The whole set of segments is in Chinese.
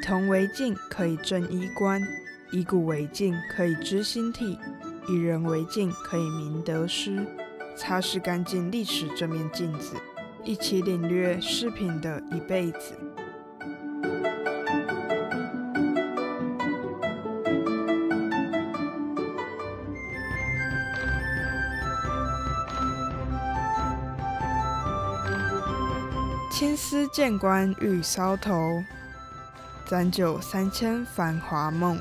铜为镜，可以正衣冠；以古为镜，可以知兴替；以人为镜，可以明得失。擦拭干净历史这面镜子，一起领略饰品的一辈子。青丝见官欲搔头，三九三千繁华梦。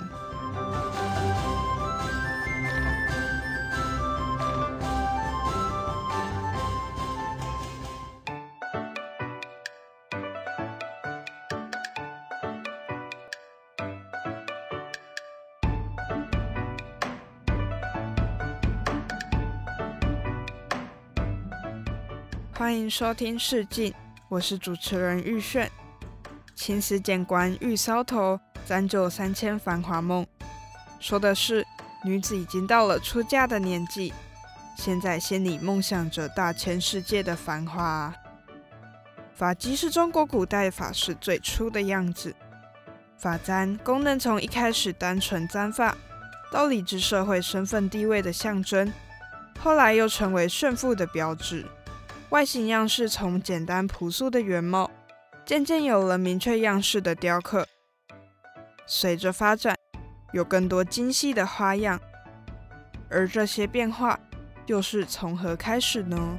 欢迎收听《试镜》。我是主持人玉炫，青丝见官欲搔头，簪酒三千繁华梦。说的是女子已经到了出嫁的年纪，现在心里梦想着大千世界的繁华。发髻是中国古代发饰最初的样子，发簪功能从一开始单纯簪发，到理智社会身份地位的象征，后来又成为炫富的标志。外形样式从简单朴素的原貌，渐渐有了明确样式的雕刻。随着发展，有更多精细的花样。而这些变化，又是从何开始呢？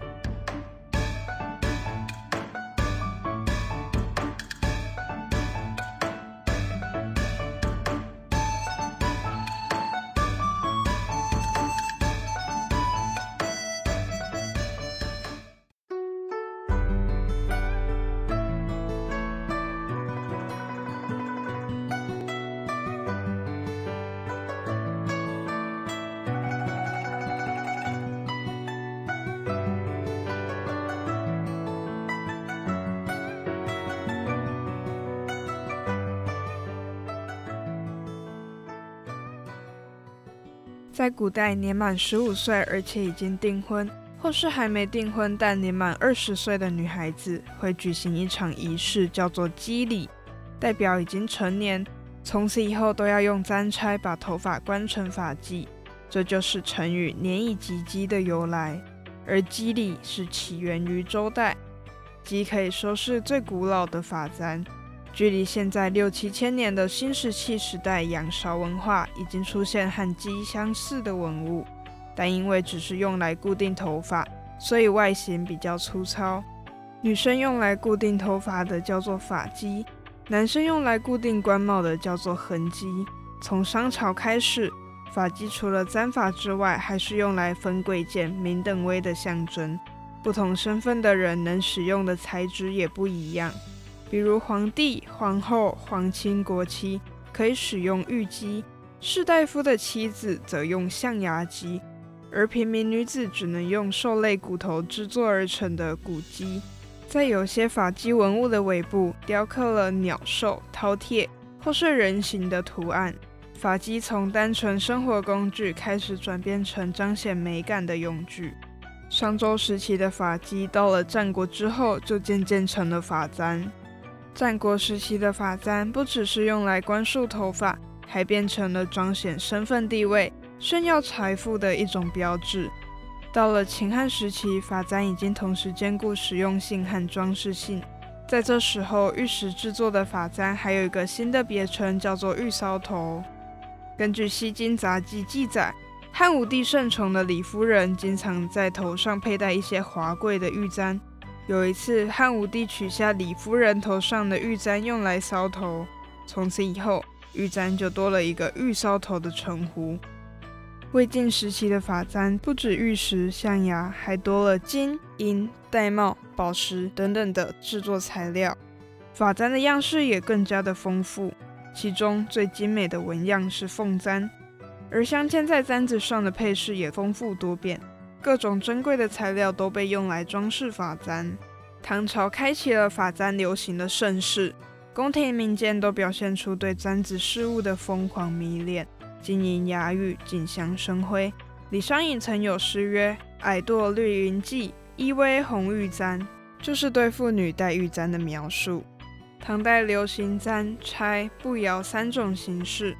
在古代，年满十五岁而且已经订婚，或是还没订婚但年满二十岁的女孩子，会举行一场仪式，叫做笄礼，代表已经成年，从此以后都要用簪钗把头发冠成发髻，这就是成语“年已及笄”的由来。而笄礼是起源于周代，笄可以说是最古老的发簪。距离现在六七千年的新石器时代仰韶文化已经出现和鸡相似的文物，但因为只是用来固定头发，所以外形比较粗糙。女生用来固定头发的叫做发髻，男生用来固定冠帽的叫做横髻。从商朝开始，发髻除了簪发之外，还是用来分贵贱、明等威的象征。不同身份的人能使用的材质也不一样。比如皇帝、皇后、皇亲国戚可以使用玉笄，士大夫的妻子则用象牙笄，而平民女子只能用兽类骨头制作而成的骨笄。在有些发髻文物的尾部雕刻了鸟兽、饕餮或是人形的图案。发髻从单纯生活工具开始转变成彰显美感的用具。商周时期的发髻到了战国之后就渐渐成了发簪。战国时期的发簪不只是用来冠束头发，还变成了彰显身份地位、炫耀财富的一种标志。到了秦汉时期，发簪已经同时兼顾实用性和装饰性。在这时候，玉石制作的发簪还有一个新的别称，叫做玉搔头。根据《西京杂记》记载，汉武帝盛宠的李夫人经常在头上佩戴一些华贵的玉簪。有一次，汉武帝取下李夫人头上的玉簪用来搔头，从此以后，玉簪就多了一个“玉搔头”的称呼。魏晋时期的发簪不止玉石、象牙，还多了金银、玳瑁、宝石等等的制作材料。发簪的样式也更加的丰富，其中最精美的纹样是凤簪，而镶嵌在簪子上的配饰也丰富多变。各种珍贵的材料都被用来装饰发簪。唐朝开启了发簪流行的盛世，宫廷民间都表现出对簪子饰物的疯狂迷恋，金银雅语，锦香生辉。李商隐曾有诗曰：“矮堕绿云髻，依偎红玉簪”，就是对妇女戴玉簪的描述。唐代流行簪、钗、步摇三种形式。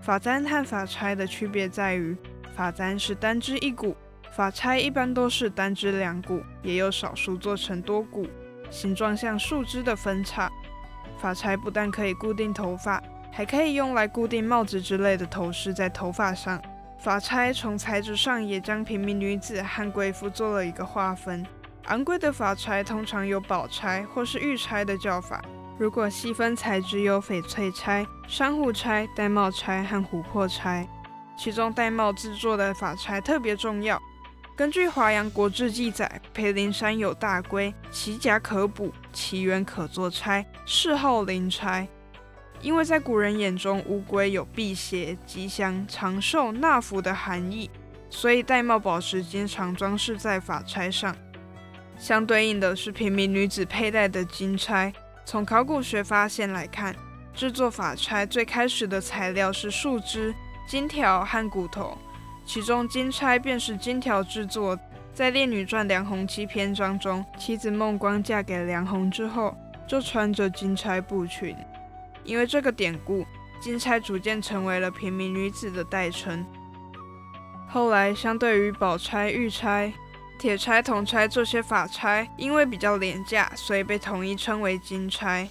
发簪和发钗的区别在于，发簪是单支一股，发钗一般都是单支两股，也有少数做成多股，形状像树枝的分叉。发钗不但可以固定头发，还可以用来固定帽子之类的头饰在头发上。发钗从材质上也将平民女子和贵妇做了一个划分。昂贵的发钗通常有宝钗或是玉钗的叫法。如果细分材质，有翡翠钗、珊瑚钗、玳瑁钗和琥珀钗。其中玳瑁制作的发钗特别重要。根据《华阳国志》记载，裴林山有大龟，其甲可补，其缘可作钗，谥号灵钗。因为在古人眼中，乌龟有辟邪、吉祥、长寿、纳福的含义，所以玳瑁宝石经常装饰在发钗上。相对应的是平民女子佩戴的金钗。从考古学发现来看，制作发钗最开始的材料是树枝、金条和骨头，其中金钗便是金条制作。在《烈女传·梁红七篇章》中，妻子孟光嫁给梁红之后，就穿着金钗布裙。因为这个典故，金钗逐渐成为了平民女子的代称。后来，相对于宝钗、玉钗。铁钗、铜钗这些法钗，因为比较廉价，所以被统一称为金钗。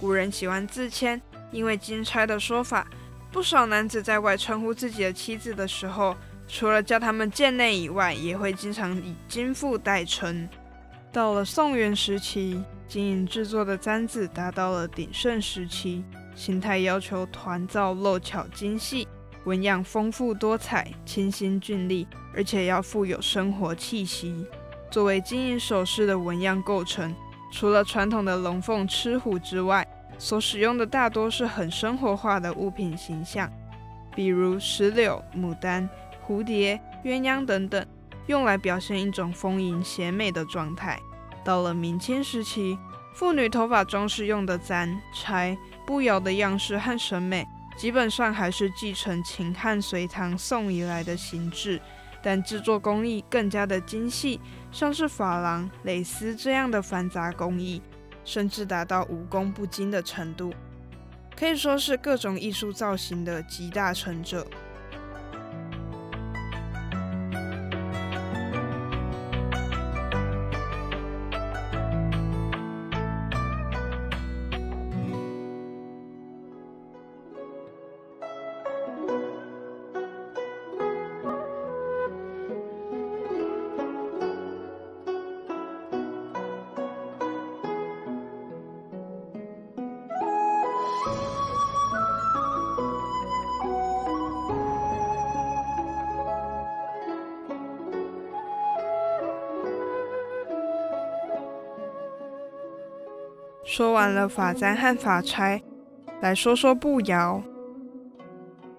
古人喜欢自谦，因为金钗的说法，不少男子在外称呼自己的妻子的时候，除了叫他们贱内以外，也会经常以金妇代称。到了宋元时期，金银制作的簪子达到了鼎盛时期，形态要求团造镂巧精细。纹样丰富多彩、清新俊丽，而且要富有生活气息。作为金银首饰的纹样构成，除了传统的龙凤、螭虎之外，所使用的大多是很生活化的物品形象，比如石榴、牡丹、蝴蝶、鸳鸯等等，用来表现一种丰盈鲜美的状态。到了明清时期，妇女头发装饰用的簪、钗、步摇的样式和审美。基本上还是继承秦汉、隋唐、宋以来的形制，但制作工艺更加的精细，像是珐琅、蕾丝这样的繁杂工艺，甚至达到无工不精的程度，可以说是各种艺术造型的集大成者。说完了发簪和发钗，来说说步摇。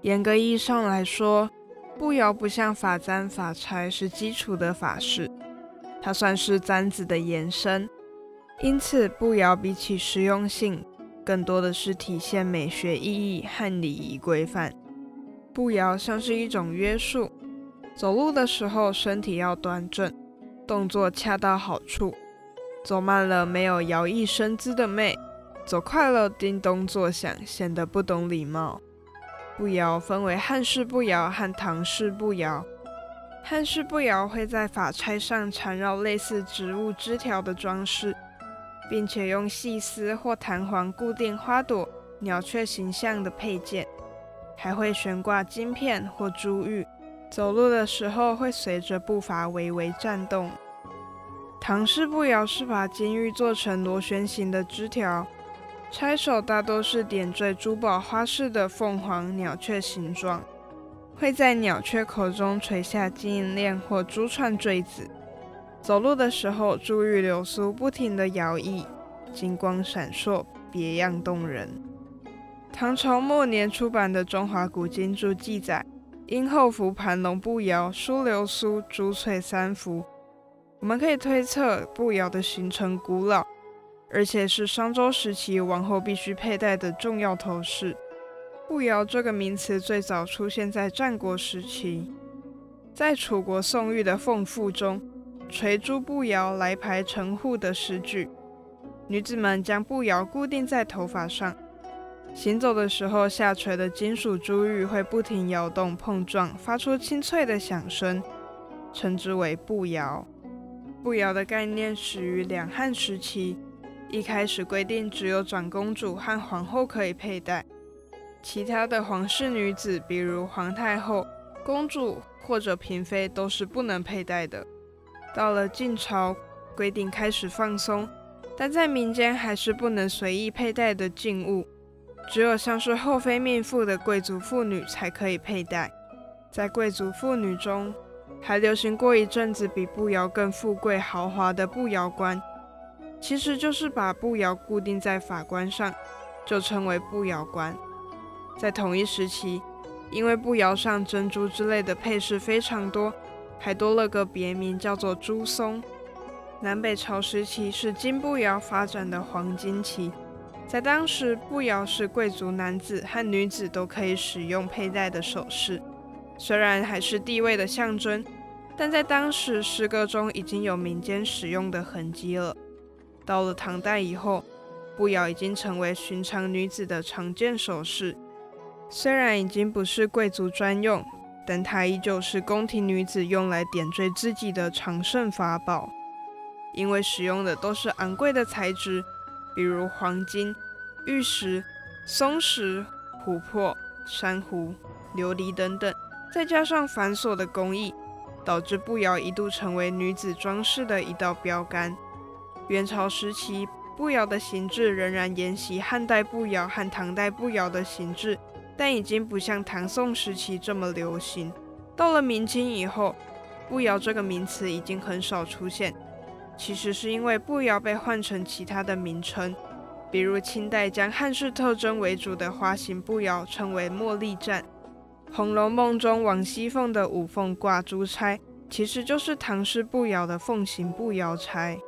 严格意义上来说，步摇不像发簪、发钗是基础的发饰，它算是簪子的延伸。因此，步摇比起实用性，更多的是体现美学意义和礼仪规范。步摇像是一种约束，走路的时候身体要端正，动作恰到好处。走慢了没有摇曳身姿的妹，走快了叮咚作响，显得不懂礼貌。步摇分为汉式步摇和唐式步摇。汉式步摇会在发钗上缠绕类似植物枝条的装饰，并且用细丝或弹簧固定花朵、鸟雀形象的配件，还会悬挂金片或珠玉。走路的时候会随着步伐微微颤动。唐式步摇是把金玉做成螺旋形的枝条，钗首大多是点缀珠宝花式的凤凰、鸟雀形状，会在鸟雀口中垂下金银链或珠串坠子。走路的时候，珠玉流苏不停地摇曳，金光闪烁，别样动人。唐朝末年出版的《中华古今注》记载，因后服盘龙步摇，梳流苏，珠翠三幅。我们可以推测，步摇的形成古老，而且是商周时期王后必须佩戴的重要头饰。步摇这个名词最早出现在战国时期，在楚国宋玉的《凤赋》中，垂珠步摇来排城户的诗句。女子们将步摇固定在头发上，行走的时候，下垂的金属珠玉会不停摇动、碰撞，发出清脆的响声，称之为步摇。步摇的概念始于两汉时期，一开始规定只有长公主和皇后可以佩戴，其他的皇室女子，比如皇太后、公主或者嫔妃，都是不能佩戴的。到了晋朝，规定开始放松，但在民间还是不能随意佩戴的禁物，只有像是后妃命妇的贵族妇女才可以佩戴。在贵族妇女中，还流行过一阵子比步摇更富贵豪华的步摇冠，其实就是把步摇固定在发冠上，就称为步摇冠。在同一时期，因为步摇上珍珠之类的配饰非常多，还多了个别名叫做珠松。南北朝时期是金步摇发展的黄金期，在当时，步摇是贵族男子和女子都可以使用佩戴的首饰。虽然还是地位的象征，但在当时诗歌中已经有民间使用的痕迹了。到了唐代以后，步摇已经成为寻常女子的常见首饰。虽然已经不是贵族专用，但它依旧是宫廷女子用来点缀自己的常胜法宝。因为使用的都是昂贵的材质，比如黄金、玉石、松石、琥珀、珊瑚、琉璃等等。再加上繁琐的工艺，导致步摇一度成为女子装饰的一道标杆。元朝时期，步摇的形制仍然沿袭汉代步摇和唐代步摇的形制，但已经不像唐宋时期这么流行。到了明清以后，步摇这个名词已经很少出现。其实是因为步摇被换成其他的名称，比如清代将汉式特征为主的花形步摇称为茉莉站。《红楼梦》中王熙凤的五凤挂珠钗，其实就是唐诗不摇的凤行不摇钗。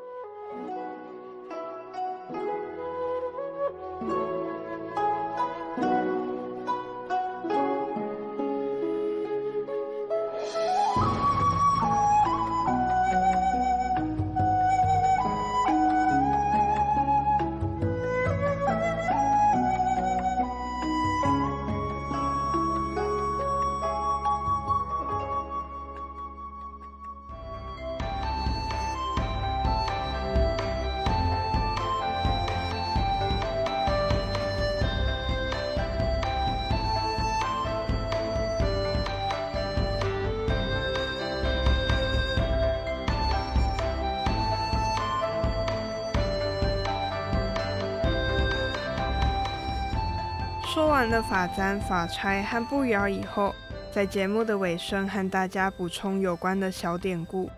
说完了发簪、发钗和步摇以后，在节目的尾声和大家补充有关的小典故。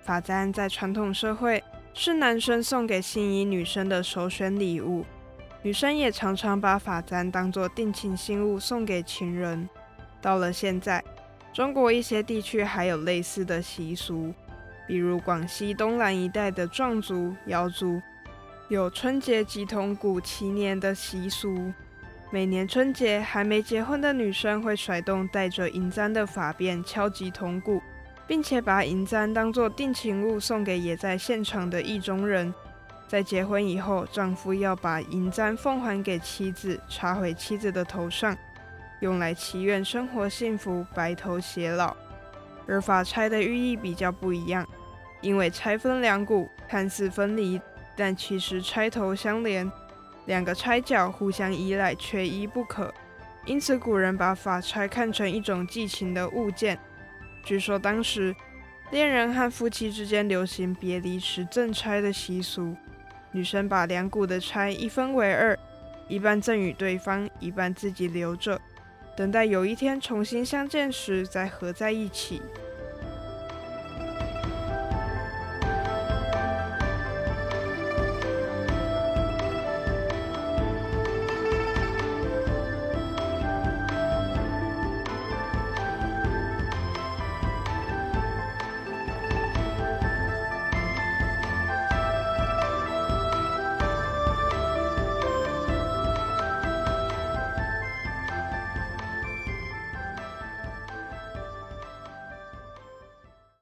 发簪在传统社会是男生送给心仪女生的首选礼物，女生也常常把发簪当作定情信物送给情人。到了现在，中国一些地区还有类似的习俗，比如广西东南一带的壮族、瑶族有春节集铜鼓祈年的习俗。每年春节，还没结婚的女生会甩动带着银簪的发辫，敲击铜鼓，并且把银簪当作定情物送给也在现场的意中人。在结婚以后，丈夫要把银簪奉还给妻子，插回妻子的头上，用来祈愿生活幸福、白头偕老。而发钗的寓意比较不一样，因为钗分两股，看似分离，但其实钗头相连。两个钗角互相依赖，缺一不可，因此古人把发钗看成一种寄情的物件。据说当时恋人和夫妻之间流行别离时赠钗的习俗，女生把两股的钗一分为二，一半赠与对方，一半自己留着，等待有一天重新相见时再合在一起。